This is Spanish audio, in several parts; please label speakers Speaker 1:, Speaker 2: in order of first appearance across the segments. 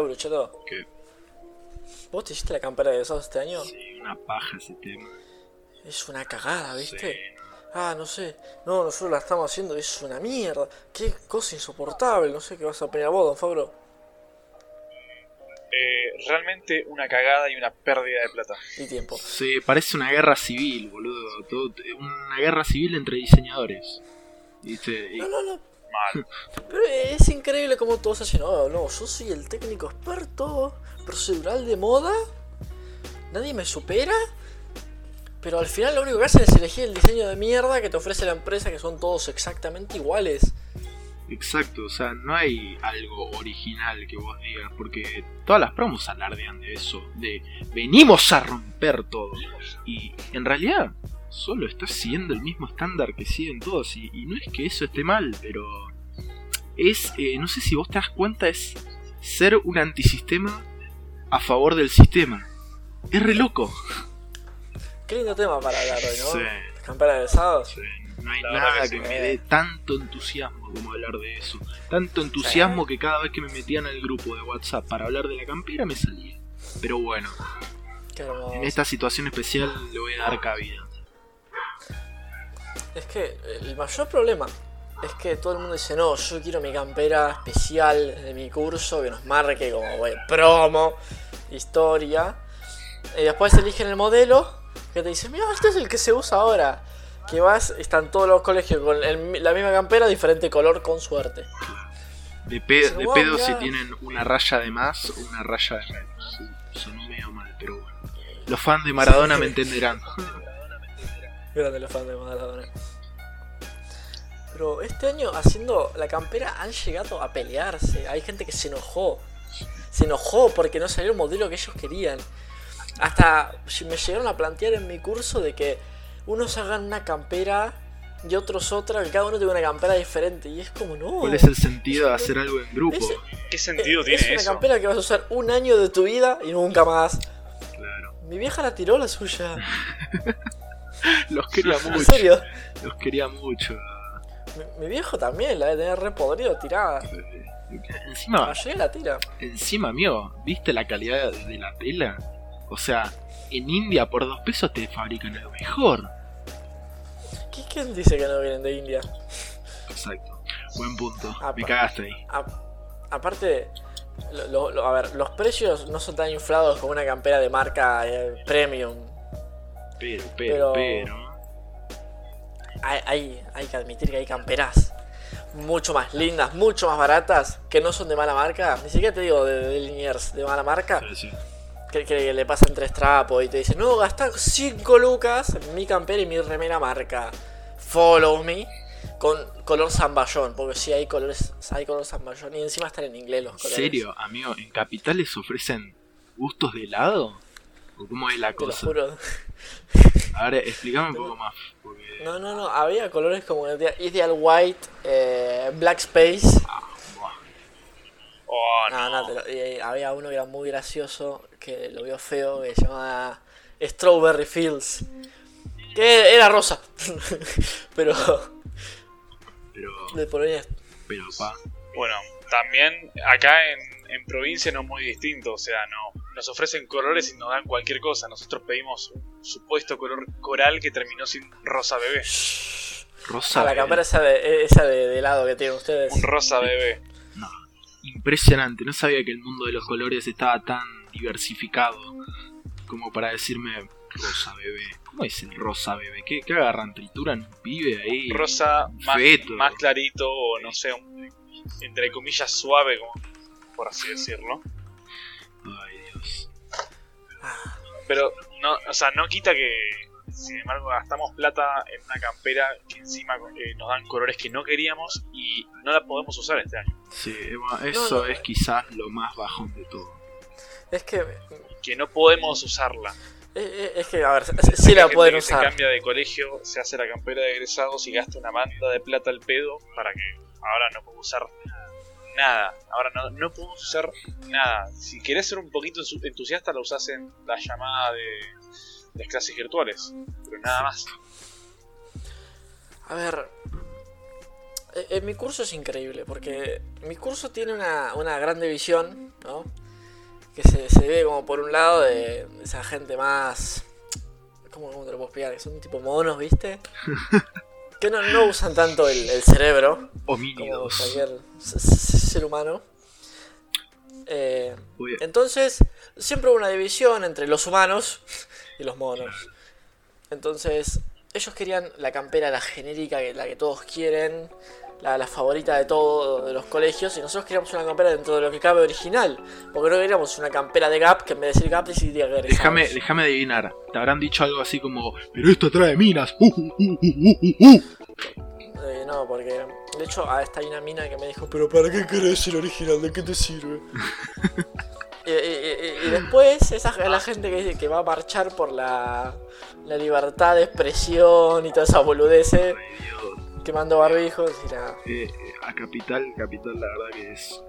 Speaker 1: Brucheto,
Speaker 2: Que
Speaker 1: ¿vos te hiciste la campera de egresados este año?
Speaker 2: sí, una paja ese tema.
Speaker 1: Es una cagada, ¿viste?
Speaker 2: Sí,
Speaker 1: Ah, no sé. No, nosotros la estamos haciendo, es una mierda. Qué cosa insoportable. No sé qué vas a opinar vos, don Fabro.
Speaker 3: Eh, realmente una cagada y una pérdida de plata.
Speaker 1: Y tiempo.
Speaker 2: Sí, parece una guerra civil, boludo. Todo- una guerra civil entre diseñadores. ¿Viste? Y-
Speaker 1: No, no, no.
Speaker 3: Mal.
Speaker 1: Pero es increíble cómo todos hacen. No, no, yo soy el técnico experto procedural de moda. Nadie me supera. Pero al final lo único que hacen es elegir el diseño de mierda que te ofrece la empresa, que son todos exactamente iguales.
Speaker 2: Exacto, o sea, no hay algo original que vos digas, porque todas las promos alardean de eso, de venimos a romper todo. Y en realidad solo estás siguiendo el mismo estándar que siguen todos, y, y no es que eso esté mal, pero es, eh, no sé si vos te das cuenta, es ser un antisistema a favor del sistema. Es re loco.
Speaker 1: Qué lindo tema para hablar hoy, ¿no?
Speaker 2: Sí.
Speaker 1: Campera de sábados.
Speaker 2: Sí, no hay
Speaker 3: La
Speaker 2: nada
Speaker 3: que
Speaker 2: me dé tanto entusiasmo como hablar de eso. Tanto entusiasmo que cada vez que me metían al grupo de WhatsApp para hablar de la campera me salía. Pero bueno, en esta situación especial le voy a dar cabida.
Speaker 1: Es que el mayor problema es que todo el mundo dice, no, yo quiero mi campera especial de mi curso que nos marque como bueno, promo, historia. Y después eligen el modelo que te dice, mira, este es el que se usa ahora. Que vas, están todos los colegios con el- la misma campera, diferente color, con suerte.
Speaker 2: De, pe-
Speaker 1: Dice,
Speaker 2: de
Speaker 1: "Wow,
Speaker 2: pedo
Speaker 1: mirá".
Speaker 2: si tienen una raya de más o una raya de menos. Sonó medio mal, pero bueno. Los fans de Maradona me entenderán.
Speaker 1: Grande los fans de Maradona. Pero este año haciendo la campera han llegado a pelearse. Hay gente que se enojó. Se enojó porque no salió el modelo que ellos querían. Hasta me llegaron a plantear en mi curso de que unos hagan una campera y otros otra, que cada uno tenga una campera diferente. Y es como, no.
Speaker 2: ¿Cuál es el sentido de hacer algo en grupo?
Speaker 1: Ese-
Speaker 3: ¿Qué sentido
Speaker 1: es
Speaker 3: tiene
Speaker 1: una
Speaker 3: eso?
Speaker 1: campera que vas a usar un año de tu vida y nunca más.
Speaker 2: Claro.
Speaker 1: Mi vieja la tiró la suya.
Speaker 2: Los quería
Speaker 1: En
Speaker 2: mucho.
Speaker 1: serio.
Speaker 2: Los quería mucho.
Speaker 1: Mi, mi viejo también la debe tener re podrido tirada.
Speaker 2: Encima,
Speaker 1: La tira.
Speaker 2: Encima, amigo, ¿viste la calidad de la tela? O sea, en India por dos pesos te fabrican algo mejor.
Speaker 1: ¿Qui- ¿Quién dice que no vienen de India?
Speaker 2: Exacto. Buen punto. Me cagaste ahí.
Speaker 1: A- aparte, lo- lo- lo- a ver, los precios no son tan inflados como una campera de marca eh, premium.
Speaker 2: Pero, pero,
Speaker 1: Pero-
Speaker 2: pero.
Speaker 1: Hay, hay, hay que admitir que hay camperas mucho más lindas, mucho más baratas, que no son de mala marca. Ni siquiera te digo de, de Liniers, de mala marca.
Speaker 2: Sí, sí.
Speaker 1: Que, que le pasan tres trapos y te dicen, no, gasta 5 lucas en mi campera y mi remera marca. Follow me. Con color zamballón, porque sí hay colores, hay color zamballón y encima están en inglés los
Speaker 2: ¿En
Speaker 1: colores.
Speaker 2: serio, amigo? ¿En capitales ofrecen gustos de helado? ¿O cómo es la
Speaker 1: Te lo
Speaker 2: cosa?
Speaker 1: juro.
Speaker 2: A ver, explícame un poco más. Porque.
Speaker 1: No, no, no, había colores como Ideal White, eh, Black Space.
Speaker 2: Ah, buah.
Speaker 3: Oh,
Speaker 1: No,
Speaker 3: no.
Speaker 1: no, te lo- y había uno que era muy gracioso, que lo vio feo, que se llamaba Strawberry Fields. Que era rosa. Pero
Speaker 2: Pero,
Speaker 1: de Polonia.
Speaker 2: pero, pa.
Speaker 3: Bueno, también acá en, en provincia no es muy distinto, o sea, no nos ofrecen colores y nos dan cualquier cosa. Nosotros pedimos un supuesto color coral que terminó sin rosa bebé.
Speaker 2: Rosa.
Speaker 1: Ah, la
Speaker 2: bebé.
Speaker 1: campera esa de, esa de, de helado que tienen ustedes.
Speaker 3: Un rosa bebé.
Speaker 2: No, impresionante. No sabía que el mundo de los colores estaba tan diversificado como para decirme rosa bebé. ¿Cómo es el rosa bebé? ¿Qué, qué agarran? ¿Trituran un pibe ahí?
Speaker 3: Rosa más, más clarito o no sé, un- entre comillas suave, como por así decirlo.
Speaker 2: Ay, Dios.
Speaker 3: Pero no, o sea, no quita que sin embargo gastamos plata en una campera que encima eh, nos dan colores que no queríamos y no la podemos usar este año.
Speaker 2: Sí, bueno, eso
Speaker 1: No, no.
Speaker 2: es quizás lo más bajón de todo.
Speaker 1: es que.
Speaker 3: Que no podemos usarla.
Speaker 1: es- Es que, a ver, sí- sí la pueden
Speaker 3: que Se
Speaker 1: usar.
Speaker 3: cambia de colegio, se hace la campera de egresados y gasta una banda de plata al pedo para que ahora no puedo usar nada. Ahora no, no podemos usar nada. Si querés ser un poquito entusiasta, la usás en la llamada de las clases virtuales. Pero nada más.
Speaker 1: A ver. eh, En mi curso es increíble porque mi curso tiene una, una gran división, ¿no? que se, se ve como por un lado de, de esa gente más... ¿Cómo, cómo te lo puedo explicar? Que son tipo monos, ¿viste? que no, no usan tanto el, el cerebro como
Speaker 2: Homínidos.
Speaker 1: cualquier s- s- ser humano. Eh, entonces, siempre hubo una división entre los humanos y los monos. Entonces, ellos querían la campera, la genérica, la que todos quieren, la, la favorita de todos los colegios, y nosotros queríamos una campera dentro de lo que cabe original. Porque no queríamos una campera de Gap que en vez de decir Gap decidiría que
Speaker 2: déjame, déjame adivinar. Te habrán dicho algo así como, pero esto trae minas. Uh, uh, uh, uh, uh, uh".
Speaker 1: Eh, no, porque de hecho ah, está ahí una mina que me dijo, pero ¿para qué querés el original? ¿De qué te sirve? y, y- y- y después esa la gente que, que va a marchar por la, la libertad de expresión y toda esa boludece
Speaker 2: Ay, Dios.
Speaker 1: Quemando barbijos y nada.
Speaker 2: Eh, a Capital, Capital la verdad que es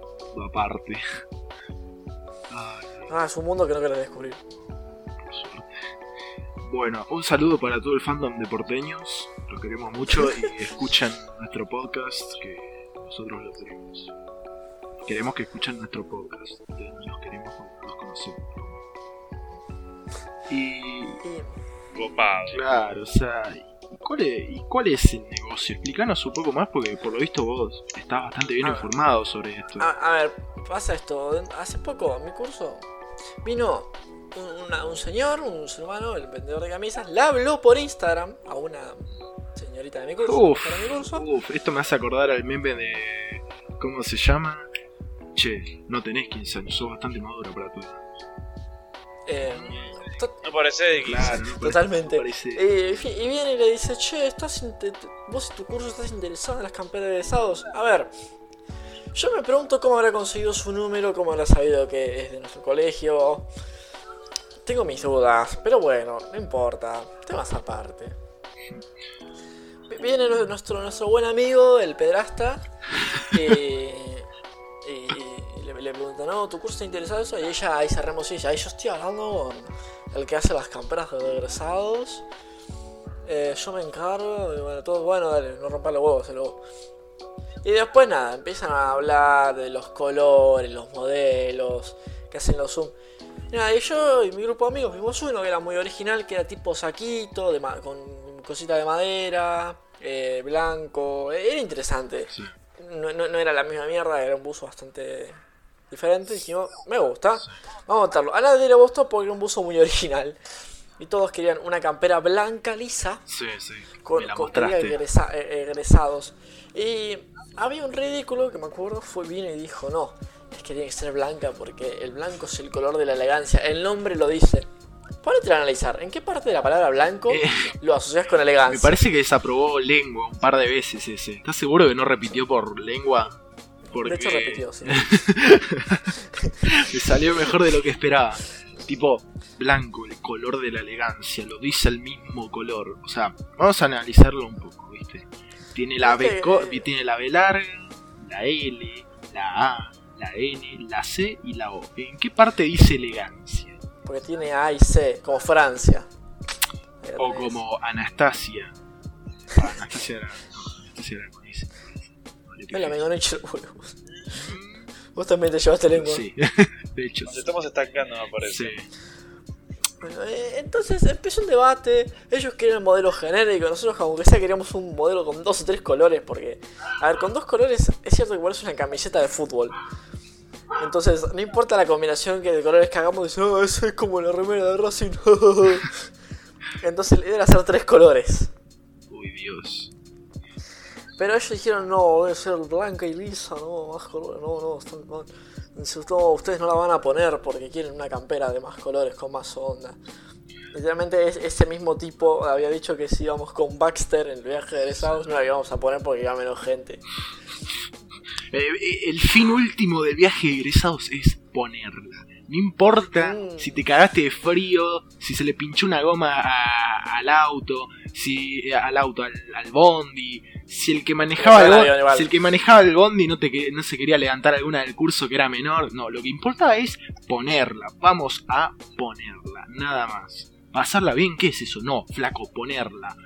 Speaker 2: aparte. Ay,
Speaker 1: Ah, es un mundo que no querés descubrir.
Speaker 2: por suerte. Bueno, un saludo para todo el fandom de porteños. Los queremos mucho y escuchan nuestro podcast que nosotros lo queremos. Queremos que escuchen nuestro podcast. Los queremos los conocemos. Y
Speaker 3: Copado.
Speaker 2: claro, o sea, ¿y cuál, es, ¿y cuál es el negocio? Explícanos un poco más porque por lo visto vos estás bastante bien
Speaker 1: Ah.
Speaker 2: informado sobre esto.
Speaker 1: a, a ver, pasa esto. Hace poco, en mi curso, vino un, una- un señor, un ser humano, el vendedor de camisas, le habló por Instagram a una señorita de mi curso.
Speaker 2: Uf,
Speaker 1: para mi curso.
Speaker 2: uf, esto me hace acordar al meme de. ¿Cómo se llama? Che, no tenés 15 años, sos bastante madura para edad.
Speaker 1: Eh,
Speaker 3: No parece de 15.
Speaker 2: Claro, no
Speaker 1: Totalmente.
Speaker 2: parece-
Speaker 1: Eh, y viene y le dice, che, estás vos y tu curso estás interesado en las camperas de egresados. A ver, yo me pregunto cómo habrá conseguido su número, cómo habrá sabido que es de nuestro colegio. Tengo mis dudas, pero bueno, no importa, temas aparte. Vi- Viene nu- nuestro, nuestro buen amigo, el pedrasta, pregunta, no, tu curso está interesado en eso, y ella ahí cerramos y dice, ahí yo estoy hablando con el que hace las camperas de egresados. Eh, yo me encargo, y bueno, todo bueno, dale, no rompa los huevos. Y después nada, empiezan a hablar de los colores, los modelos, que hacen los zoom. Y nada, y yo y mi grupo de amigos vimos uno que era muy original, que era tipo saquito, de ma- con cosita de madera, eh, blanco, eh, era interesante.
Speaker 2: Sí.
Speaker 1: No, no- no era la misma mierda, era un buzo bastante diferente. Dijimos, me gusta, vamos a botarlo. A nadie le gustó porque era un buzo muy original. Y todos querían una campera blanca, lisa,
Speaker 2: Sí, sí.
Speaker 1: con, con egresa- eh, egresados. Y había un ridículo que me acuerdo, fue vino y dijo, no, es que tiene que ser blanca porque el blanco es el color de la elegancia. El nombre lo dice. Ponete a analizar, ¿en qué parte de la palabra blanco
Speaker 2: Eh,
Speaker 1: lo asocias con elegancia?
Speaker 2: me parece que desaprobó lengua un par de veces ese. ¿Estás seguro que no repitió por lengua? Porque
Speaker 1: De hecho repitió, sí.
Speaker 2: me salió mejor de lo que esperaba. Tipo, blanco, el color de la elegancia, lo dice el mismo color. O sea, vamos a analizarlo un poco, ¿viste? Tiene la B,
Speaker 1: eh,
Speaker 2: tiene la B larga, la L, la A, la N, la C y la O. ¿En qué parte dice elegancia?
Speaker 1: Porque tiene A y C, como Francia.
Speaker 2: O como Anastasia. Ah, Anastasia era, no, Anastasia era
Speaker 1: Me la
Speaker 2: pegué.
Speaker 1: me hecho los huevos. Vos también te llevaste lengua.
Speaker 2: Sí, de hecho.
Speaker 3: Nos estamos estancando, me parece.
Speaker 2: Sí.
Speaker 1: Bueno, eh, entonces empezó un debate. Ellos querían el modelo genérico. Nosotros, como que sea, queríamos un modelo con dos o tres colores. Porque, a ver, con dos colores es cierto que parece una camiseta de fútbol. Entonces, no importa la combinación que de colores que hagamos, dice, oh, eso es como la remera de Racing. Entonces, la idea era hacer tres colores.
Speaker 2: Uy, Dios.
Speaker 1: Pero ellos dijeron, no, debe ser blanca y lisa, no, más colores, no, no, están mal. "No, ustedes no la van a poner porque quieren una campera de más colores, con más onda. Literalmente es- ese mismo tipo había dicho que si íbamos con Baxter en el viaje de egresados no la íbamos a poner porque iba menos gente.
Speaker 2: Eh, eh, el fin último del viaje de egresados es ponerla. No importa
Speaker 1: Mm.
Speaker 2: si te cagaste de frío, si se le pinchó una goma a- al auto, si eh, al auto, al, al bondi, si el que manejaba el, bondi, si el que manejaba el bondi no te no se quería levantar alguna del curso que era menor, no, lo que importaba es ponerla. Vamos a ponerla, nada más. Pasarla bien, ¿qué es eso? No, flaco, ponerla.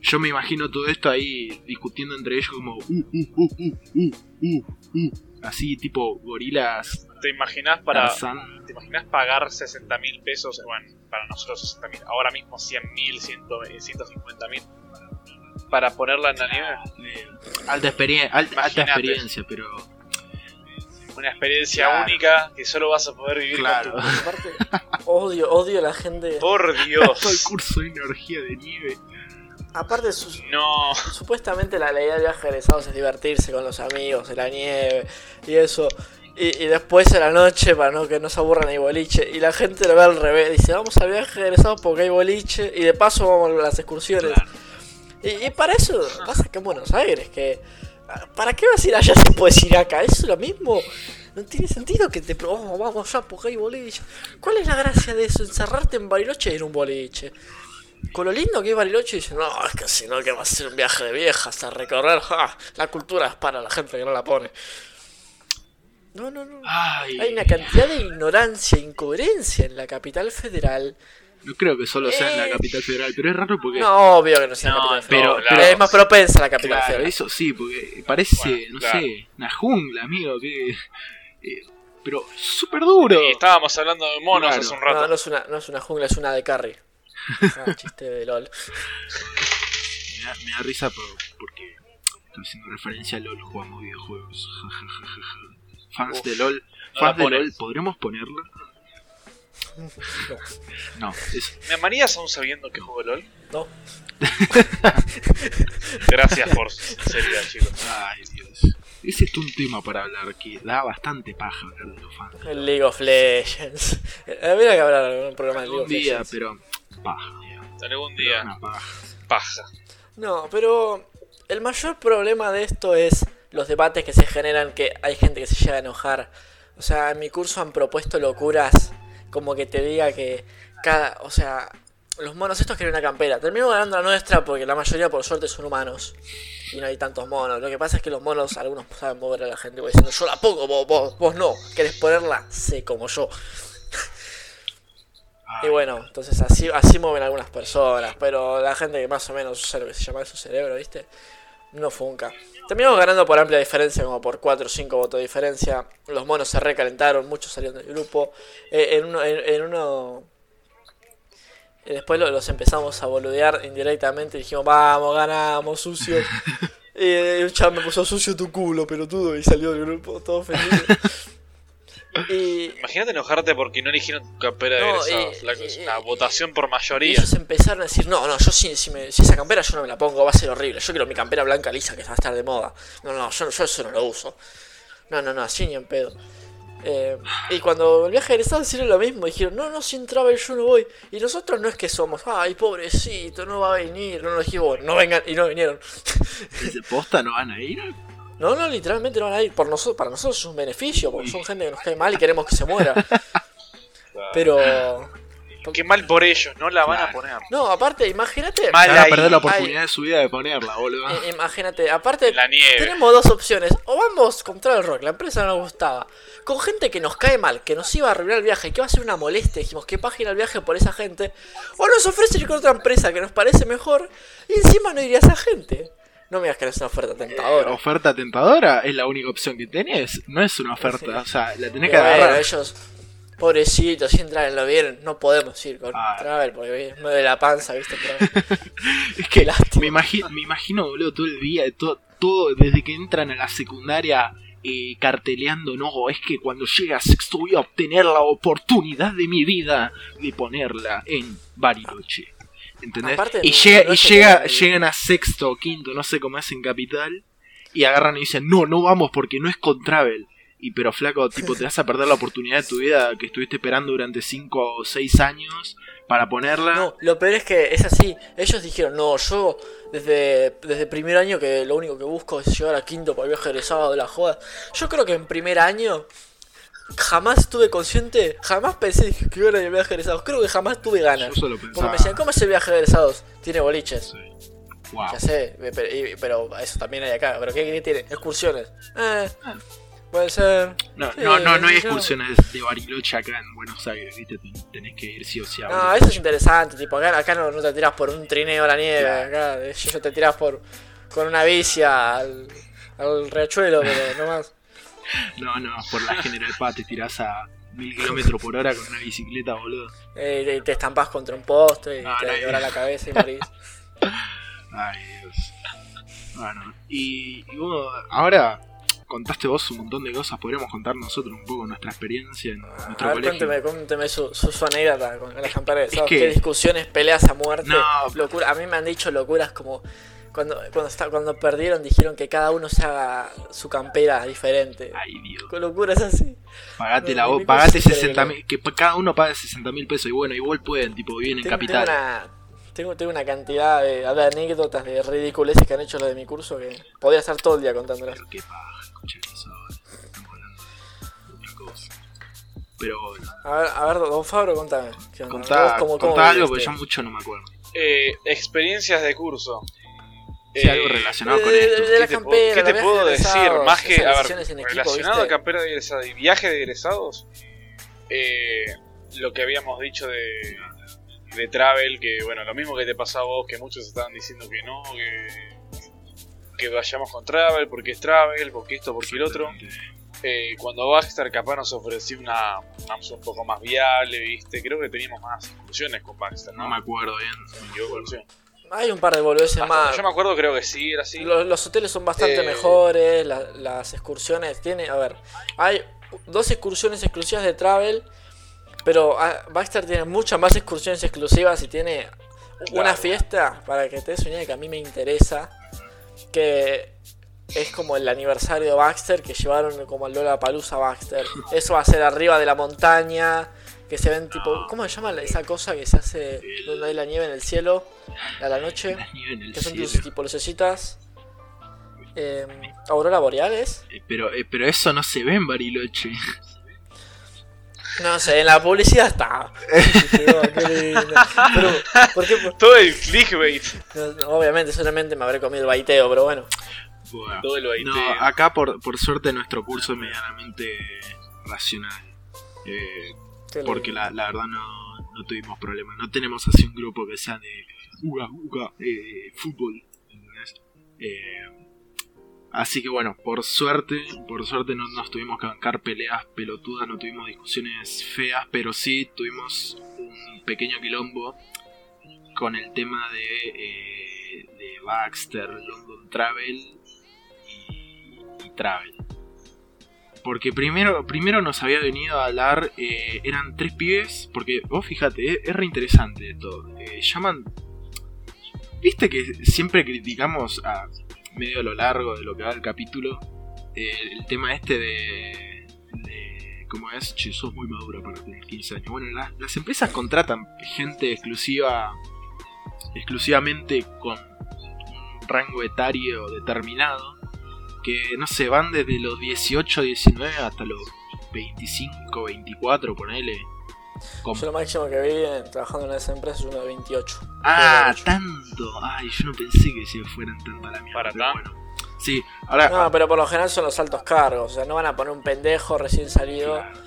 Speaker 2: Yo me imagino todo esto ahí discutiendo entre ellos como uh, uh, uh, uh, uh, uh, uh. así tipo gorilas
Speaker 3: ¿Te imaginas para
Speaker 2: Tarzán.
Speaker 3: ¿Te imaginas pagar 60 mil pesos? Bueno, para nosotros 60 mil. Ahora mismo 100 mil, 150 mil. Para ponerla en la nieve.
Speaker 2: Eh, alta, experien- al- alta experiencia, pero
Speaker 3: Una experiencia
Speaker 2: Claro.
Speaker 3: única que solo vas a poder vivir
Speaker 2: claro.
Speaker 3: con
Speaker 1: Aparte, odio, odio a la gente.
Speaker 3: Por
Speaker 2: Todo el
Speaker 3: Dios.
Speaker 2: curso de energía de nieve.
Speaker 1: Aparte, sus-
Speaker 3: No.
Speaker 1: supuestamente la, idea del viaje egresados es divertirse con los amigos en la nieve y eso. Y, y después a la noche, para no que no se aburran, hay boliche. Y la gente lo ve al revés. Dice, vamos al viaje egresados porque hay boliche. Y de paso vamos a las excursiones.
Speaker 2: Claro.
Speaker 1: Y, y para eso pasa que en Buenos Aires, que... ¿Para qué vas a ir allá si puedes ir acá? Es lo mismo. No tiene sentido que te... Oh, vamos allá porque hay boliche. ¿Cuál es la gracia de eso? Encerrarte en Bariloche y ir a un boliche. Con lo lindo que es Bariloche, dicen, no, es que si no, que va a ser un viaje de viejas a recorrer. ja, la cultura es para la gente que no la pone. No, no, no.
Speaker 2: Ay,
Speaker 1: Hay una cantidad de ignorancia e incoherencia en la capital federal.
Speaker 2: no creo que solo sea en la
Speaker 1: Eh.
Speaker 2: capital federal, pero es raro porque.
Speaker 1: No, obvio que no sea
Speaker 3: No,
Speaker 1: la capital
Speaker 3: en
Speaker 1: federal.
Speaker 2: pero-
Speaker 1: es más propensa la capital
Speaker 2: Claro,
Speaker 1: federal.
Speaker 2: eso sí, porque parece,
Speaker 3: Bueno,
Speaker 2: no
Speaker 3: claro.
Speaker 2: sé, una jungla, amigo, que. eh, pero súper duro.
Speaker 3: Y estábamos hablando de monos
Speaker 2: Claro.
Speaker 3: hace un rato.
Speaker 1: No, no es, una, no es una jungla, es una de carry. Ah, chiste de LOL.
Speaker 2: Me, da, me da risa por- porque estoy haciendo referencia a LOL, jugamos videojuegos. Fans
Speaker 3: Uf,
Speaker 2: de LOL,
Speaker 3: no
Speaker 2: fans de. LOL, ¿podremos ponerla? No, es,
Speaker 3: ¿Me amarías aún sabiendo que juego LOL?
Speaker 1: No,
Speaker 3: Gracias por su seriedad, chicos.
Speaker 2: ay Dios. Ese es un tema para hablar que da bastante paja hablar de los fans.
Speaker 1: el League of Legends. Eh, Habría que hablar en un programa de League
Speaker 2: Un
Speaker 1: of
Speaker 2: día,
Speaker 1: Legends.
Speaker 2: pero paja,
Speaker 3: Algún día,
Speaker 2: paja.
Speaker 1: No, pero el mayor problema de esto es los debates que se generan, que hay gente que se llega a enojar. O sea, en mi curso han propuesto locuras como que te diga que cada, o sea, los monos estos quieren una campera. Termino ganando la nuestra porque la mayoría por suerte son humanos y no hay tantos monos. Lo que pasa es que los monos, algunos saben mover a la gente pues, diciendo yo la pongo, vos, vos, vos no, querés ponerla, sé como yo. Y
Speaker 2: Ay,
Speaker 1: bueno, entonces así, así mueven algunas personas, pero la gente que más o menos usa lo que se llama su cerebro, ¿viste? No funca. Terminamos ganando por amplia diferencia, como por 4 o 5 votos de diferencia. Los monos se recalentaron, muchos salieron del grupo. Eh, en uno. En, en uno y después lo- los empezamos a boludear indirectamente. Dijimos, vamos, ganamos, sucios. y eh, un chaval me puso sucio tu culo, pelotudo, y salió del grupo, todo feliz. y
Speaker 3: Imagínate enojarte porque no eligieron tu campera de
Speaker 1: No,
Speaker 3: egresados.
Speaker 1: y-
Speaker 3: La-
Speaker 1: y-
Speaker 3: es una
Speaker 1: y-
Speaker 3: votación por
Speaker 1: Y
Speaker 3: mayoría.
Speaker 1: ellos empezaron a decir, no, no, yo si, si, me- si esa campera yo no me la pongo, va a ser horrible. Yo quiero mi campera blanca lisa que va a estar de moda. No, no, yo, yo eso no lo uso. No, no, no, así ni en pedo. Eh, y cuando el viaje egresado hicieron lo mismo, dijeron, no, no, sin travel yo no voy. Y nosotros no es que somos, ay, pobrecito, no va a venir. No, no dijimos, bueno, no vengan, y no vinieron.
Speaker 2: ¿De posta no van a ir?
Speaker 1: No, no, literalmente no van a ir. Por nosotros, para nosotros es un beneficio, porque son gente que nos cae mal y queremos que se muera. Pero...
Speaker 3: Qué mal por ellos, no la van a poner.
Speaker 1: No, aparte, imagínate...
Speaker 3: Mal
Speaker 2: Van a
Speaker 3: ahí.
Speaker 2: perder la
Speaker 1: Ay.
Speaker 2: oportunidad de su vida de ponerla, boludo.
Speaker 1: I- Imagínate, aparte
Speaker 3: La nieve.
Speaker 1: tenemos dos opciones. O vamos contra el rock, la empresa no nos gustaba. Con gente que nos cae mal, que nos iba a arruinar el viaje, que va a ser una molestia. Dijimos, qué página el viaje por esa gente. O nos ofrece ir con otra empresa que nos parece mejor. Y encima no iría esa gente. No me digas que no es una oferta tentadora.
Speaker 2: Oferta tentadora es la única opción que tenés. No es una oferta, o sea, la tenés
Speaker 1: Y
Speaker 2: que
Speaker 1: bueno,
Speaker 2: agarrar.
Speaker 1: ellos, pobrecitos, si entran en lo bien, no podemos ir con
Speaker 2: Ah.
Speaker 1: Travel porque me duele la panza, ¿viste? Pero-
Speaker 2: Es que
Speaker 1: lástima.
Speaker 2: me imagino, me imagino, boludo, todo el día, todo, todo desde que entran a la secundaria eh, carteleando, no, es que cuando llega a sexto voy a obtener la oportunidad de mi vida de ponerla en Bariloche. ¿Entendés?
Speaker 1: Aparte,
Speaker 2: y llega, y
Speaker 1: que
Speaker 2: llegan a sexto o quinto, no sé cómo es en Capital, y agarran y dicen, no, no vamos porque no es con Travel. Y pero flaco, tipo, te vas a perder la oportunidad de tu vida que estuviste esperando durante 5 o 6 años para ponerla.
Speaker 1: No, lo peor es que es así. Ellos dijeron, no, yo desde, desde primer año que lo único que busco es llegar a quinto para el viaje egresado de la joda. Yo creo que en primer año jamás estuve consciente, jamás pensé que iba a ir al viaje egresados. Creo que jamás tuve ganas.
Speaker 2: Yo solo
Speaker 1: Porque me decían, ¿cómo es el viaje egresados? Tiene boliches.
Speaker 2: Sí. Wow.
Speaker 1: Ya sé, eh, pero, y- pero eso también hay acá. ¿Pero qué, qué tiene? Excursiones. Eh, puede ser.
Speaker 2: No,
Speaker 1: Sí,
Speaker 2: no, no, no hay
Speaker 1: yo-
Speaker 2: excursiones de Bariloche acá en Buenos Aires, ¿viste? Ten- Tenés que ir sí o sí a
Speaker 1: No, eso es interesante, tipo, acá, acá no, no te tirás por un trineo a la nieve, acá de hecho te tirás por con una bici al, al riachuelo, pero no más.
Speaker 2: No, no, por la General Paz te tirás a mil kilómetros por hora con una bicicleta, boludo.
Speaker 1: Eh, te, estampás contra un poste y
Speaker 2: Ah,
Speaker 1: te
Speaker 2: no,
Speaker 1: quebra la cabeza y morís.
Speaker 2: Ay, Dios. Bueno, y, y vos, ahora contaste vos un montón de cosas, podríamos contar nosotros un poco nuestra experiencia en nuestro
Speaker 1: A ver,
Speaker 2: colegio.
Speaker 1: cuénteme, cuénteme su, su, su anécdota con la campera de ¿Qué discusiones, peleas a muerte?
Speaker 2: No.
Speaker 1: Locura. A mí me han dicho locuras como cuando cuando, está, cuando perdieron dijeron que cada uno se haga su campera diferente.
Speaker 2: Ay, Dios.
Speaker 1: Con locuras así.
Speaker 2: Pagate
Speaker 1: No,
Speaker 2: la
Speaker 1: cosa
Speaker 2: pagate
Speaker 1: es
Speaker 2: 60
Speaker 1: increíble.
Speaker 2: mil, que cada uno pague 60 mil pesos y bueno, igual pueden, tipo, viven en
Speaker 1: Tengo, tengo
Speaker 2: capital.
Speaker 1: una, tengo, tengo una cantidad de, de anécdotas de ridiculeces que han hecho los de mi curso que podría estar todo el día contándolas.
Speaker 2: Pero qué paja, escuchar eso ahora. Estamos hablando de otra cosa. Pero bueno,
Speaker 1: A ver, a ver, don Fabro, contame.
Speaker 2: Contá,
Speaker 1: ¿Vos cómo- cómo
Speaker 2: contá algo porque yo mucho no me acuerdo.
Speaker 3: Eh, experiencias de curso.
Speaker 2: Sí,
Speaker 3: Eh,
Speaker 2: algo relacionado con
Speaker 1: de-
Speaker 2: esto.
Speaker 1: de la
Speaker 3: ¿Qué te, puedo-
Speaker 1: campera,
Speaker 3: qué te
Speaker 1: los
Speaker 3: puedo
Speaker 1: viajes de
Speaker 3: decir? Más que, a ver,
Speaker 1: equipo,
Speaker 3: relacionado
Speaker 1: ¿viste?
Speaker 3: a campera de egresados y viaje de egresados, eh, lo que habíamos dicho de, de Travel, que bueno, lo mismo que te pasó a vos, que muchos estaban diciendo que no, que, que vayamos con Travel, porque es Travel, porque esto, porque el otro. Eh, cuando Baxter capaz nos ofreció una, una un poco más viable, viste, creo que teníamos más excursiones con Baxter, ¿no?
Speaker 2: No me acuerdo bien.
Speaker 3: Me equivoco, no sé.
Speaker 1: Hay un par de boludeces
Speaker 3: Hasta
Speaker 1: más.
Speaker 3: Yo me acuerdo, creo que sí, era así.
Speaker 1: Los, los hoteles son bastante
Speaker 3: Eh,
Speaker 1: mejores, la- las excursiones tiene, a ver, hay dos excursiones exclusivas de Travel, pero ah, Baxter tiene muchas más excursiones exclusivas y tiene una fiesta para que te des una idea que a mí me interesa, que es como el aniversario de Baxter que llevaron como Lola Palusa Baxter. Eso va a ser arriba de la montaña, que se ven tipo, ¿cómo se llama esa cosa que se hace donde hay la nieve en el cielo a la noche?
Speaker 2: La nieve en el
Speaker 1: Que son
Speaker 2: cielo.
Speaker 1: tus tipo lucecitas. Eh, Aurora Boreales.
Speaker 2: Eh, Pero, eh, pero eso no se ve en Bariloche.
Speaker 1: No sé, en la publicidad está. Pero, ¿por qué? Por-
Speaker 3: Todo el clickbait.
Speaker 1: no, obviamente, solamente me habré comido el baiteo, pero bueno.
Speaker 3: Todo el baiteo.
Speaker 2: No, acá por, por suerte nuestro curso es medianamente racional. Eh. Porque la, la verdad no, no tuvimos problemas. No tenemos así un grupo que sea de uga, uga, eh, fútbol. Eh, así que bueno, por suerte, por suerte no nos tuvimos que bancar peleas pelotudas, no tuvimos discusiones feas, pero sí tuvimos un pequeño quilombo con el tema de, eh, de Baxter, London Travel y Travel. Porque primero, primero nos había venido a hablar, eh, eran tres pibes, porque vos fíjate, eh, es re interesante esto. eh, llaman... Viste que siempre criticamos a medio a lo largo de lo que va el capítulo eh, el tema este de... de ¿Cómo es? Che, sos muy madura para tener 15 años. Bueno, las, las empresas contratan gente exclusiva, exclusivamente con un rango etario determinado que no sé, van desde los 18, 19 hasta los 25, 24, ponele. Con-
Speaker 1: Yo lo máximo que vi trabajando en esa empresa es uno de 28.
Speaker 2: Ah,
Speaker 1: 28.
Speaker 2: tanto. Ay, yo no pensé que se fueran tanto a la mierda.
Speaker 3: ¿Para
Speaker 2: pero
Speaker 3: tanto?
Speaker 2: bueno. Sí, ahora.
Speaker 1: No, pero por lo general son los altos cargos. O sea, no van a poner un pendejo recién salido
Speaker 2: Claro.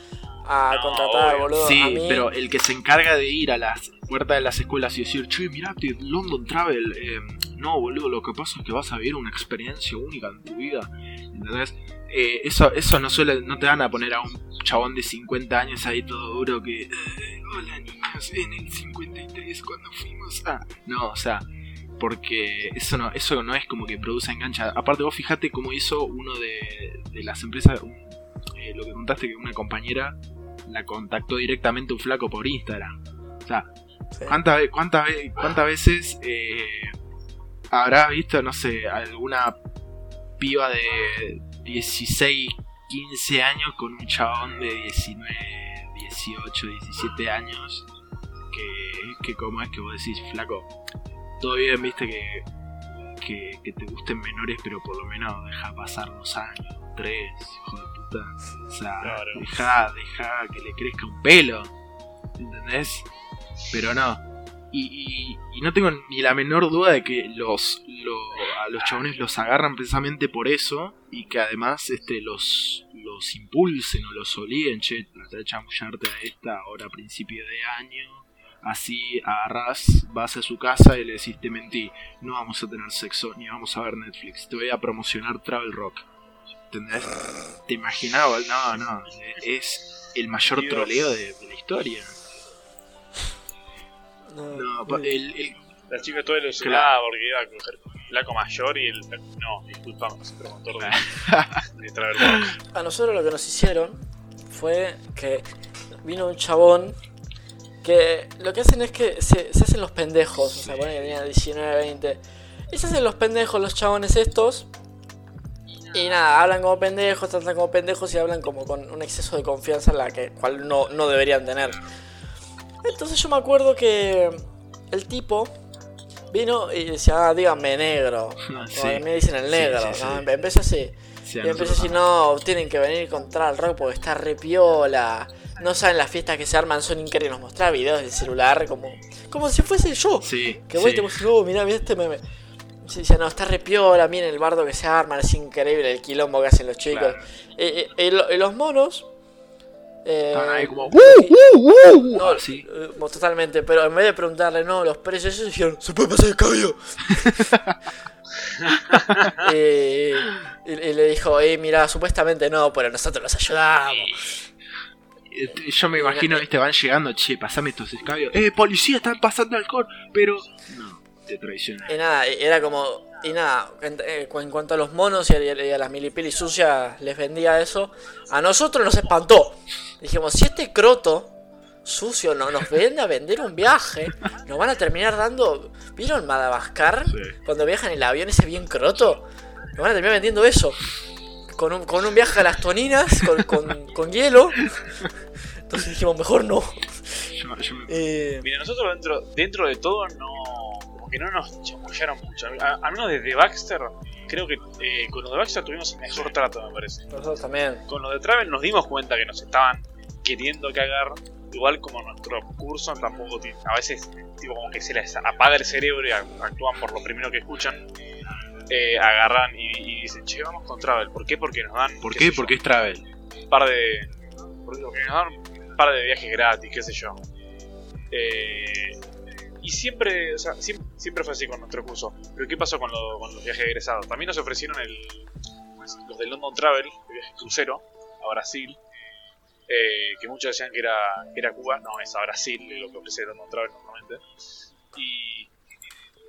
Speaker 1: a
Speaker 3: No,
Speaker 1: contratar,
Speaker 3: obvio.
Speaker 1: boludo.
Speaker 2: Sí,
Speaker 1: a mí,
Speaker 2: pero el que se encarga de ir a las puertas de las escuelas y decir, che, mirate, London Travel, eh, no, boludo, lo que pasa es que vas a vivir una experiencia única en tu vida, ¿entendés? Eh, eso, eso no suele, no te van a poner a un chabón de 50 años ahí todo duro que, eh, hola niños, en el 53 cuando fuimos a... No, o sea, porque eso no, eso no es como que produce engancha. Aparte vos fijate cómo hizo uno de, de las empresas, un- eh, lo que contaste que una compañera la contactó directamente un flaco por Instagram. O sea,
Speaker 1: sí.
Speaker 2: ¿cuántas, cuántas, cuántas veces eh, habrá visto, no sé, alguna piba de 16, 15 años con un chabón de 19, 18, 17 años? Que, que como es que vos decís, flaco, todo bien, viste que, que, que te gusten menores, pero por lo menos deja pasar dos años, tres, hijo de puta. O sea,
Speaker 3: Claro.
Speaker 2: deja, deja que le crezca un pelo, ¿entendés? Pero no. Y, y- y no tengo ni la menor duda de que los, lo- a los chabones los agarran precisamente por eso y que además este los, los impulsen o los obliguen, che, trata de chamullarte a esta ahora a principio de año. Así agarras, vas a su casa y le decís, te mentí, no vamos a tener sexo ni vamos a ver Netflix, te voy a promocionar Travel Rock. ¿Entendés? Te imaginaba, no, no, es el mayor troleo de, de la historia.
Speaker 1: No,
Speaker 2: el, el-
Speaker 3: La chica toda ilusionada porque iba a coger flaco mayor y el. No, disculpa, es promotor de, de Travelpunk.
Speaker 1: A nosotros lo que nos hicieron fue que vino un chabón que lo que hacen es que se, se hacen los pendejos. O sea, ponen que tenía 19, 20. Y se hacen los pendejos los chabones estos. Y nada, hablan como pendejos, tratan como pendejos y hablan como con un exceso de confianza en la que cual no, no deberían tener. Entonces yo me acuerdo que el tipo vino y decía, ah, díganme negro.
Speaker 2: Sí.
Speaker 1: Me dicen el negro.
Speaker 2: sí, sí.
Speaker 1: ¿no? Empezó así.
Speaker 2: sí,
Speaker 1: Y
Speaker 2: a
Speaker 1: empecé a
Speaker 2: nosotros
Speaker 1: decir, no, tienen que venir contra el rock porque está re piola. No saben las fiestas que se arman, son increíbles. Nos mostraba videos del celular como, como si fuese yo.
Speaker 2: Sí,
Speaker 1: Que voy y te muestro, oh, mirá, mirá este meme. Sí, decía, no, está re piola, miren el bardo que se arman, es increíble el quilombo que hacen los chicos.
Speaker 2: Claro.
Speaker 1: Y lo- y los monos. Eh,
Speaker 2: Estaban ahí como,
Speaker 1: no,
Speaker 2: así.
Speaker 1: eh, totalmente, pero en vez de preguntarle, no, los precios, ellos dijeron, ¿se puede pasar el cabello? y, y- y le dijo, eh, mira, supuestamente no, pero nosotros los ayudamos.
Speaker 2: Eh, Yo me imagino, viste, van llegando, che, pasame estos escabios. Eh, policía, están pasando alcohol, pero. No, te traicionan.
Speaker 1: Y nada, era como, y nada, en, eh, en cuanto a los monos y a, y a las milipilis sucias les vendía eso, a nosotros nos espantó. Dijimos, si este croto sucio no nos vende a vender un viaje, nos van a terminar dando, ¿vieron Madagascar?
Speaker 2: Sí.
Speaker 1: Cuando viajan en el avión ese bien croto, nos van a terminar vendiendo eso. Con un, con un viaje a las toninas, con, con, con hielo. Entonces dijimos, mejor no.
Speaker 2: Yo, yo me-
Speaker 1: Eh,
Speaker 3: Mira, nosotros dentro, dentro de todo no. Como que no nos chamullaron mucho. A- Al menos desde Baxter, creo que eh, con lo de Baxter tuvimos el mejor trato, me parece.
Speaker 1: nosotros también.
Speaker 3: Con lo de Travel nos dimos cuenta que nos estaban queriendo cagar. Igual como nuestro curso tampoco tiene. A veces, tipo, como que se les apaga el cerebro y actúan por lo primero que escuchan. Eh, agarran y, y dicen, che, vamos con Travel. ¿Por qué? Porque nos dan.
Speaker 2: ¿Por
Speaker 3: qué
Speaker 2: qué?
Speaker 3: sé yo,
Speaker 2: Porque es travel.
Speaker 3: un par de. Porque nos dan un par de viajes gratis, qué sé yo. Eh, y siempre, o sea, siempre, siempre fue así con nuestro curso. Pero ¿qué pasó con, lo- con los viajes egresados? También nos ofrecieron el, los de London Travel, el viaje crucero a Brasil. eh, que muchos decían que era, que era Cuba, no, es a Brasil lo que ofrece London Travel normalmente. Y,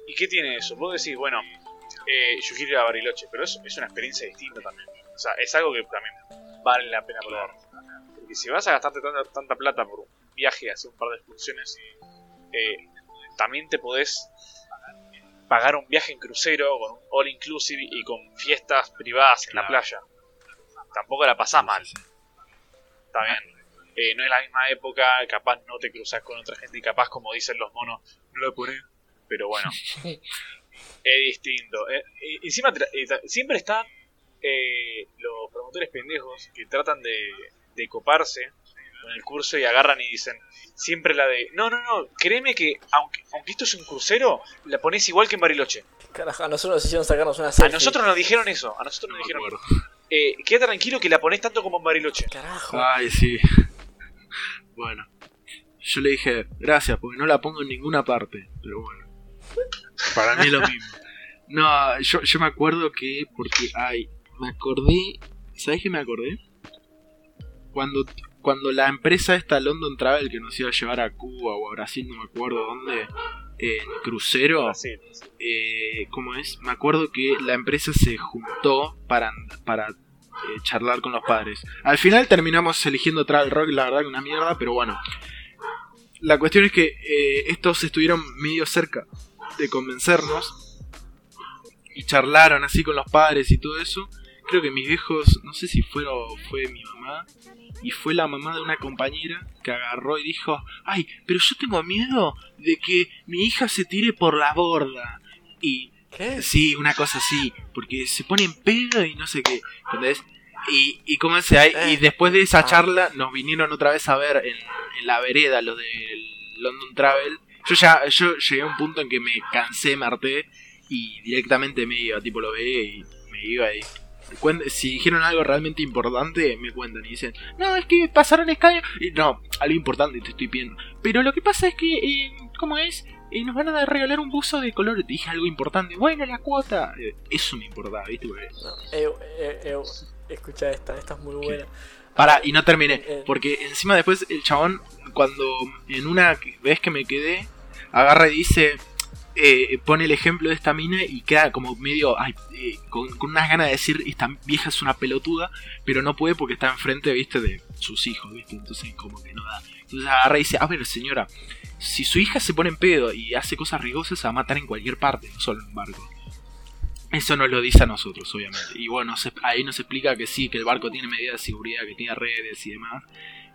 Speaker 3: ¿Y qué tiene eso? Vos decís, bueno, eh, yo quiero ir a Bariloche, pero es, es una experiencia distinta también. O sea, es algo que también vale la pena probar. Porque si vas a gastarte tanta, tanta plata por un viaje, hacer un par de excursiones, eh, también te podés pagar un viaje en crucero con un all inclusive y con fiestas privadas en la playa. Tampoco la pasás mal. Está bien. Eh, no es la misma época, capaz no te cruzas con otra gente y capaz, como dicen los monos, no lo pones. Pero bueno, es distinto. Eh, eh, encima, eh, siempre están eh, los promotores pendejos que tratan de, de coparse con el curso y agarran y dicen siempre la de no, no, no, créeme que aunque, aunque esto es un crucero, la pones igual que en Bariloche.
Speaker 1: Carajo, a nosotros nos hicieron sacarnos una
Speaker 3: A
Speaker 1: selfie.
Speaker 3: nosotros nos dijeron eso, a nosotros
Speaker 2: No
Speaker 3: nos
Speaker 2: me
Speaker 3: dijeron, eh, queda tranquilo que la pones tanto como en Bariloche.
Speaker 1: Carajo.
Speaker 2: Ay, sí. Bueno. Yo le dije, gracias, porque no la pongo en ninguna parte. Pero bueno. Para mí es lo mismo. No, yo, yo me acuerdo que, porque, ay, me acordé, ¿sabes qué me acordé? Cuando, cuando la empresa esta London Travel que nos iba a llevar a Cuba o a Brasil, no me acuerdo dónde, en crucero,
Speaker 3: Brasil.
Speaker 2: eh, ¿cómo es? Me acuerdo que la empresa se juntó para, para eh, charlar con los padres. Al final terminamos eligiendo Travel Rock, la verdad que una mierda, pero bueno. La cuestión es que eh, estos estuvieron medio cerca de convencernos y charlaron así con los padres y todo eso. Creo que mis viejos, no sé si fueron, fue mi mamá y fue la mamá de una compañera que agarró y dijo, ay, pero yo tengo miedo de que mi hija se tire por la borda. Y
Speaker 1: ¿Qué?
Speaker 2: Sí, una cosa así, porque se ponen pedo y no sé qué, ¿entendés? Y, y como se hay, y
Speaker 1: Eh.
Speaker 2: después de esa
Speaker 1: Ah.
Speaker 2: charla nos vinieron otra vez a ver en, en la vereda los del London Travel. Yo ya yo llegué a un punto en que me cansé, me harté y directamente me iba, tipo lo veía y me iba y si dijeron algo realmente importante, me cuentan y dicen, no, es que pasaron escaños. Y no, algo importante te estoy pidiendo. Pero lo que pasa es que, eh, ¿cómo es? y nos van a regalar un buzo de color. Dije algo importante, bueno, la cuota. Eh, Eso me importaba, ¿viste?
Speaker 1: No, eu, eu, escucha esta, esta es muy buena.
Speaker 2: Para, y no terminé.
Speaker 1: Eh.
Speaker 2: Porque encima después el chabón, cuando en una vez que me quedé, agarra y dice, eh, pone el ejemplo de esta mina y queda como medio, eh, con, unas ganas de decir, esta vieja es una pelotuda, pero no puede porque está enfrente, viste, de sus hijos, viste, entonces como que no da. Entonces agarra y dice, a ver señora, si su hija se pone en pedo y hace cosas riesgosas, a matar en cualquier parte, no solo en un barco. Eso nos lo dice a nosotros, obviamente. Y bueno, ahí nos explica que sí, que el barco tiene medidas de seguridad, que tiene redes y demás.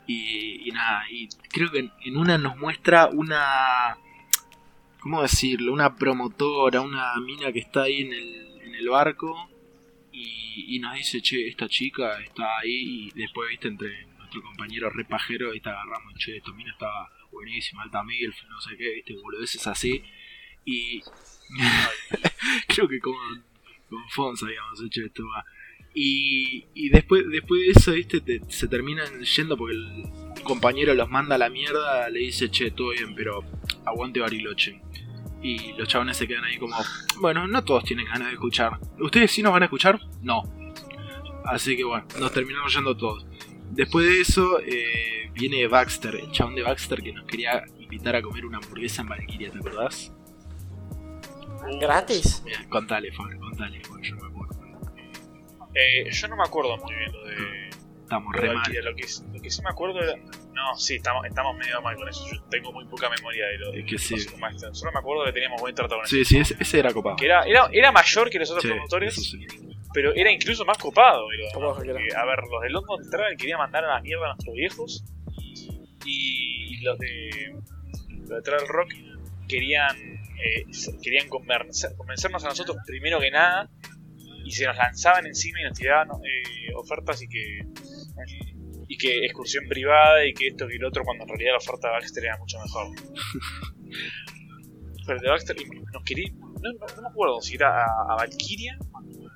Speaker 2: Y, nada, y creo que en una nos muestra una... ¿Cómo decirlo? Una promotora, una mina que está ahí en el, en el barco. Y, y nos dice, che, esta chica está ahí. Y después, viste, entre nuestro compañero repajero, ahí está agarramos, che, esta mina estaba buenísima, alta milf, no sé qué, viste, boludeces así. Y creo que como con Fonsa habíamos hecho esto va. Y, y después, después de eso, viste, te- se terminan yendo porque el compañero los manda a la mierda, le dice, che, todo bien, pero aguante Bariloche. Y los chabones se quedan ahí como, bueno, no todos tienen ganas de escuchar. ¿Ustedes sí nos van a escuchar? No. Así que bueno, nos terminamos yendo todos. Después de eso, eh, viene Baxter, el chabón de Baxter que nos quería invitar a comer una hamburguesa en Valkyria, ¿te acordás?
Speaker 1: ¿Gratis?
Speaker 2: Mira, contale, Fabio, contale, porque yo no me acuerdo.
Speaker 3: Eh, yo no me acuerdo muy bien lo de,
Speaker 2: Estamos
Speaker 3: lo de
Speaker 2: re mal.
Speaker 3: Lo que, lo que sí me acuerdo era. No, sí, estamos, estamos medio mal con eso. Yo tengo muy poca memoria de lo de
Speaker 2: Es que sí.
Speaker 3: Master. Solo me acuerdo que teníamos buen trato con
Speaker 2: Sí,
Speaker 3: ese
Speaker 2: sí, ese, ese era copado.
Speaker 3: Que era, era, era mayor que los otros
Speaker 2: Sí,
Speaker 3: promotores,
Speaker 2: sí.
Speaker 3: pero era incluso más copado. porque, a ver, los de London Travel querían mandar a la mierda a nuestros viejos. Y los de, los de Travel Rock querían, eh, querían convencer- convencernos a nosotros primero que nada. Y se nos lanzaban encima y nos tiraban eh, ofertas y que. Y que excursión privada y que esto y lo otro, cuando en realidad la oferta de Baxter era mucho mejor. Pero de Baxter nos quería. No, no, no me acuerdo si era a, a Valkyria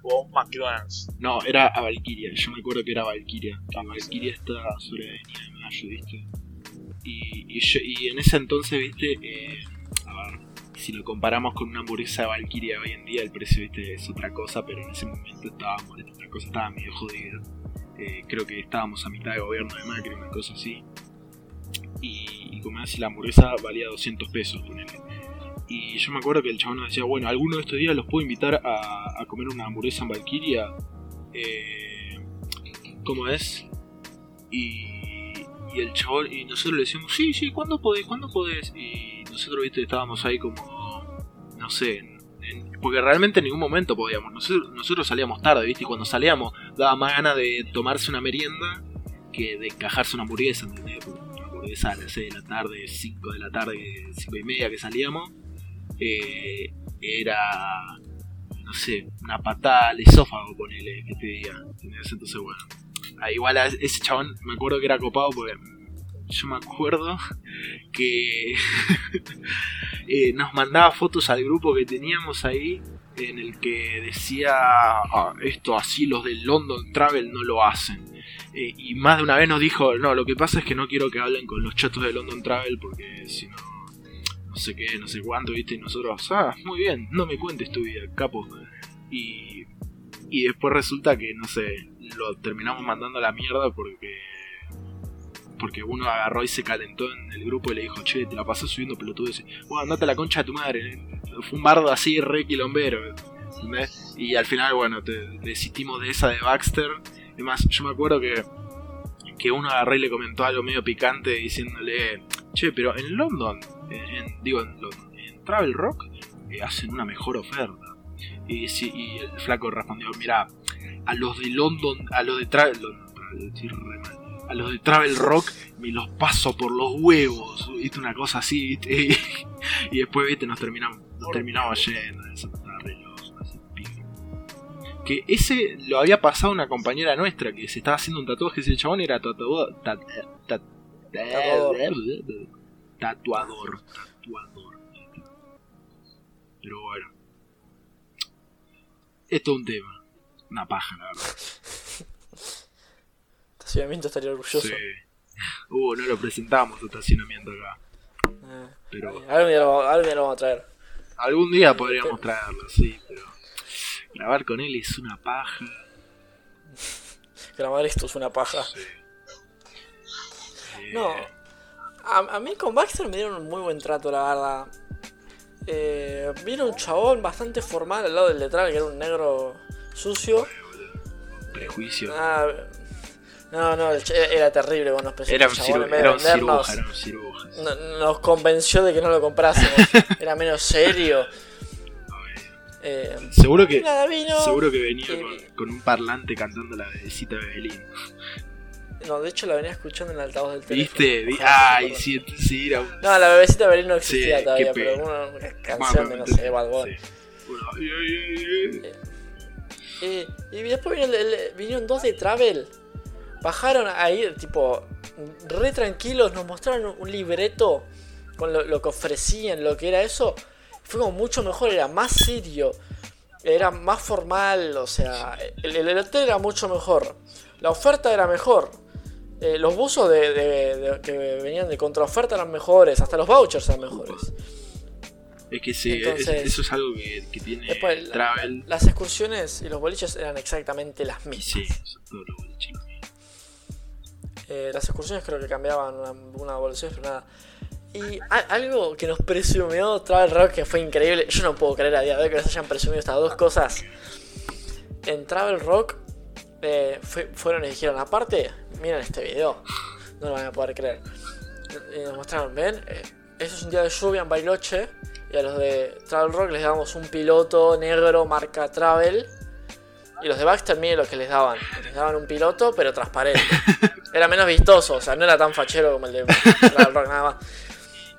Speaker 3: o a un McDonald's.
Speaker 2: No, era a Valkyria. Yo me acuerdo que era Valkyria. Que Valkyria está sobre Avenida de Mayo, ¿viste? Y, y, yo- y en ese entonces, ¿viste? Eh, a ver, si lo comparamos con una hamburguesa de Valkyria hoy en día, el precio, ¿viste? Es otra cosa, pero en ese momento estábamos, la cosa estaba medio jodida. Eh, creo que estábamos a mitad de gobierno de Macri, una cosa así. Y, como así, la hamburguesa valía 200 pesos, ponele. Y yo me acuerdo que el chabón decía, bueno, alguno de estos días los puedo invitar a, a comer una hamburguesa en Valkyria. Eh, ¿Cómo es? Y, el chabón, y nosotros le decimos, sí, sí, ¿cuándo podés? ¿Cuándo podés? Y nosotros, viste, estábamos ahí como, no sé, en- porque realmente en ningún momento podíamos. Nosotros, nosotros salíamos tarde, viste, y cuando salíamos daba más ganas de tomarse una merienda que de encajarse una hamburguesa, ¿entendés? Una hamburguesa a las 6 de la tarde, 5 de la tarde, 5 y media que salíamos, eh, era, no sé, una patada al esófago, ponele, que te diga. ¿entendés? Entonces, bueno, igual a ese chabón me acuerdo que era copado porque yo me acuerdo que eh, nos mandaba fotos al grupo que teníamos ahí en el que decía "Ah, esto así los del London Travel no lo hacen Eh, y más de una vez nos dijo no lo que pasa es que no quiero que hablen con los chatos de London Travel porque si no no sé qué no sé cuánto viste y nosotros ah muy bien no me cuentes tu vida capo y y después resulta que no sé lo terminamos mandando a la mierda porque porque uno agarró y se calentó en el grupo y le dijo, che, te la pasás subiendo pelotudes. Bueno, andate a la concha de tu madre. Fue un bardo así, re quilombero. ¿entendés? Y al final, bueno, te, desistimos de esa de Baxter. Además, yo me acuerdo que, que uno agarró y le comentó algo medio picante diciéndole, che, pero en London, en, en- digo, en, London, en Travel Rock, eh, hacen una mejor oferta. Y, sí, y el flaco respondió, mira, a los de London, a los de Travel, London A los de Travel Rock me los paso por los huevos, ¿viste? Una cosa así, ¿viste? Y, después, ¿viste? Nos terminamos, nos terminamos yendo, eso estaba re loco, ese pibe. Que ese lo había pasado una compañera nuestra que se estaba haciendo un tatuaje, ese chabón era tatuador. tat- tat-
Speaker 1: Tatuador.
Speaker 2: Tatuador. Tatuador. Pero bueno. Esto es un tema. Una paja, la verdad.
Speaker 1: Estacionamiento estaría orgulloso.
Speaker 2: Sí. Uh, no lo presentamos estacionamiento acá.
Speaker 1: Eh,
Speaker 2: Pero
Speaker 1: algún, día lo, algún día lo vamos a traer.
Speaker 2: algún día podríamos traerlo, sí, pero grabar con él es una paja.
Speaker 1: Grabar esto es una paja.
Speaker 2: Sí. Eh,
Speaker 1: No. A, a mí con Baxter me dieron un muy buen trato, la verdad. Eh, vino un chabón bastante formal al lado del letral, que era un negro sucio.
Speaker 2: Prejuicio.
Speaker 1: Ah, no, no, ch- era terrible cuando nos presentó
Speaker 2: Era un,
Speaker 1: chabón
Speaker 2: era un ciruja, era un ciruja.
Speaker 1: no- nos convenció de que no lo comprásemos. era menos serio. Eh,
Speaker 2: Seguro que,
Speaker 1: y nada, vino.
Speaker 2: seguro que venía con, con un parlante cantando la bebecita de Belín.
Speaker 1: No, de hecho la venía escuchando en el altavoz del teléfono.
Speaker 2: ¿Viste? Ay, sí, sí, era un.
Speaker 1: No, la bebecita de Berlín no existía
Speaker 2: Sí,
Speaker 1: todavía, pero una, una canción de no sé, Bad Bunny.
Speaker 2: sí. Bueno, ay.
Speaker 1: Eh, y después vino el- el- vinieron dos de Travel. Bajaron ahí, tipo, re tranquilos, nos mostraron un- libreto con lo, lo que ofrecían, lo que era eso. Fue como mucho mejor, era más serio, era más formal, o sea, el, el- el hotel era mucho mejor. La oferta era mejor. Eh, los buzos de, de- de- que venían de contraoferta eran mejores, hasta los vouchers eran mejores.
Speaker 2: Es que sí,
Speaker 1: Entonces-
Speaker 2: es- eso es algo que, que tiene
Speaker 1: Después, la-
Speaker 2: Travel.
Speaker 1: las excursiones y los boliches eran exactamente las mismas.
Speaker 2: sí, son todos los boliches.
Speaker 1: Eh, las excursiones creo que cambiaban una, una evolución, pero nada. Y algo que nos presumió Travel Rock que fue increíble. Yo no puedo creer a día de hoy que nos hayan presumido estas dos cosas. En Travel Rock eh, fue- fueron y dijeron, aparte, miren este video. No lo van a poder creer. Y nos mostraron, ven, eh, eso es un día de lluvia en Bailoche. Y a los de Travel Rock les damos un piloto negro marca Travel. Y los de Baxter, miren lo que les daban. Les daban un piloto, pero transparente. Era menos vistoso, o sea, no era tan fachero como el de Travel Rock, nada más.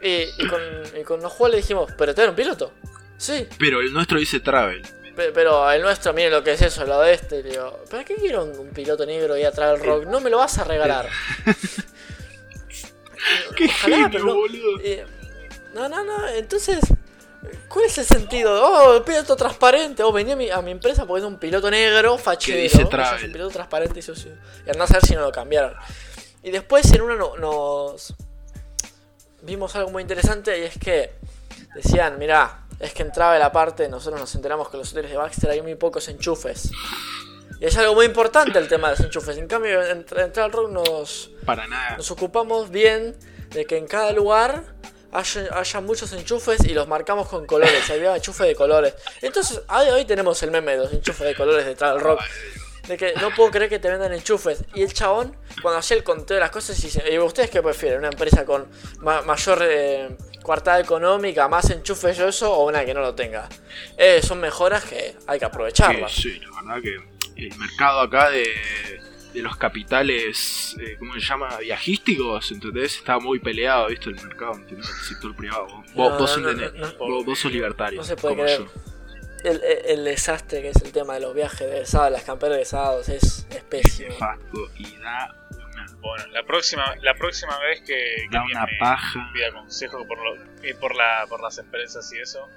Speaker 1: Y, y con, y con los juegos le dijimos, ¿pero te dan un piloto? Sí,
Speaker 2: Pero el nuestro dice Travel.
Speaker 1: pe- pero el nuestro, miren lo que es eso, lo de este. Le digo, ¿para qué quiero un, un piloto negro y a Travel Rock? No me lo vas a regalar.
Speaker 2: ¡Qué
Speaker 1: Ojalá,
Speaker 2: genio,
Speaker 1: pero no.
Speaker 2: boludo!
Speaker 1: Eh, no, no, no, entonces, ¿cuál es el sentido? Oh, piloto transparente. Oh, vení a mi, a mi empresa porque es un piloto negro, fachero.
Speaker 2: dice.
Speaker 1: Es un piloto transparente y sucio. Y andás a ver si no lo cambiaron. Y después en uno no- nos vimos algo muy interesante y es que decían, mirá, es que entraba la parte, nosotros nos enteramos que en los hoteles de Baxter hay muy pocos enchufes. Y es algo muy importante el tema de los enchufes. En cambio, en, en Rock nos,
Speaker 2: Para nada.
Speaker 1: nos ocupamos bien de que en cada lugar haya, haya muchos enchufes y los marcamos con colores. Había enchufes de colores. Entonces, hoy, tenemos el meme de los enchufes de colores de Travel Rock. De que no puedo creer que te vendan enchufes. Y el chabón, cuando hacía el conteo de las cosas, dice: "¿Y ¿Ustedes qué prefieren? ¿Una empresa con ma- mayor eh, coartada económica, más enchufes y eso, o una que no lo tenga? Eh, son mejoras que hay que aprovecharlas.
Speaker 2: Sí, la verdad que el mercado acá de, de los capitales, eh, ¿cómo se llama? Viajísticos, ¿entendés? Está muy peleado, ¿viste? El mercado, ¿entendés? El sector privado. Vos,
Speaker 1: No,
Speaker 2: vos
Speaker 1: no,
Speaker 2: entendés,
Speaker 1: no, no.
Speaker 2: Vos, vos sos libertario,
Speaker 1: No se puede
Speaker 2: como
Speaker 1: creer.
Speaker 2: yo.
Speaker 1: El, el- el desastre que es el tema de los viajes de egresados, las camperas de egresados, es, es pésimo.
Speaker 2: Nefasto y da una,
Speaker 3: Bueno, la próxima, la próxima vez que, que
Speaker 2: da una
Speaker 3: viene-
Speaker 2: paja.
Speaker 3: pida consejo por, lo- eh, por, la, por las empresas y eso,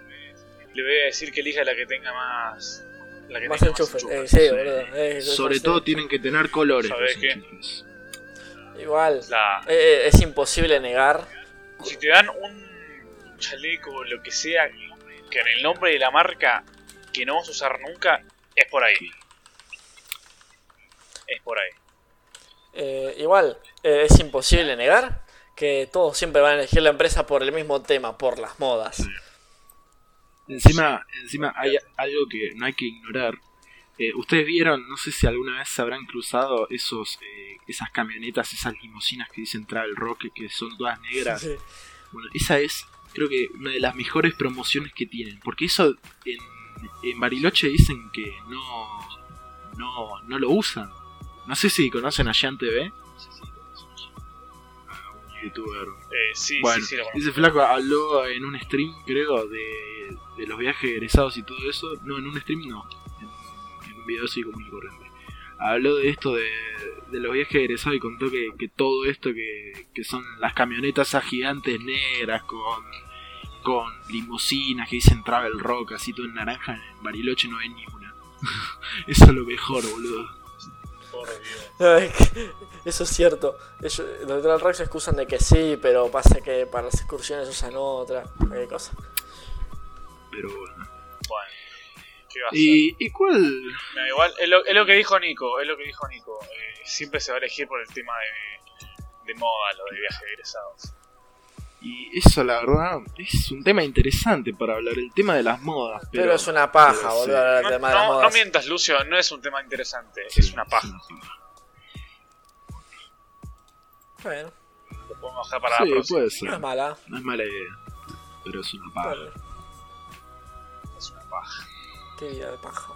Speaker 3: le voy a decir que elija la que tenga más. La que
Speaker 1: Más enchufes, eh,
Speaker 3: enchufes.
Speaker 1: sí, boludo. eh,
Speaker 2: Sobre
Speaker 1: sí.
Speaker 2: todo tienen que tener colores.
Speaker 3: ¿Sabés
Speaker 2: los
Speaker 3: qué?
Speaker 2: enchufes.
Speaker 1: Igual,
Speaker 3: La-
Speaker 1: eh, es imposible negar.
Speaker 3: si te dan un chaleco o lo que sea que en el nombre de la marca que no vas a usar nunca, es por ahí. Es por ahí.
Speaker 1: eh, igual, eh, es imposible negar que todos siempre van a elegir la empresa por el mismo tema, por las modas.
Speaker 2: Encima, encima hay algo que no hay que ignorar. Eh, Ustedes vieron, no sé si alguna vez se habrán cruzado esos, eh, esas camionetas, esas limusinas que dicen Travel Rock, que son todas negras.
Speaker 1: Sí.
Speaker 2: Bueno, esa es, creo que una de las mejores promociones que tienen. Porque eso en, en Bariloche dicen que no, no, no lo usan. No sé si conocen a Jean TV. A un youtuber.
Speaker 3: Eh, sí,
Speaker 2: Bueno,
Speaker 3: sí, lo
Speaker 2: ese flaco habló en un stream, creo, de, de los viajes egresados y todo eso. No, en un stream no. En, un video así común y corriente. Habló de esto de, de los viajes egresados y contó que, que todo esto que, que son las camionetas esas gigantes negras con, con limusinas que dicen Travel Rock, así todo en naranja, en Bariloche no ven ni una. Eso es lo mejor, boludo.
Speaker 1: Eso es cierto. Ellos, los Troll Rock se excusan de que sí, pero pasa que para las excursiones usan otra. Cosa.
Speaker 2: Pero bueno.
Speaker 3: Bueno, ¿qué va a ser?
Speaker 2: ¿Y, y cuál?
Speaker 3: No, igual, es lo, es lo que dijo Nico, es lo que dijo Nico. Eh, siempre se va a elegir por el tema de, de moda, lo de viajes egresados.
Speaker 2: Y eso, la verdad, es un tema interesante para hablar, el tema de las modas.
Speaker 1: Pero,
Speaker 2: Pero,
Speaker 1: es una paja, boludo,
Speaker 2: sí.
Speaker 1: hablar del
Speaker 3: No,
Speaker 1: tema de las
Speaker 3: no- no
Speaker 1: modas.
Speaker 3: mientas, Lucio, no es un tema interesante,
Speaker 2: Sí,
Speaker 3: es una paja.
Speaker 1: Bueno,
Speaker 3: Lo podemos dejar para
Speaker 2: Sí,
Speaker 3: la próxima.
Speaker 2: puede
Speaker 1: no
Speaker 2: ser.
Speaker 1: es mala.
Speaker 2: No es mala idea. Pero es una paja.
Speaker 3: Paja.
Speaker 1: Qué vida de paja.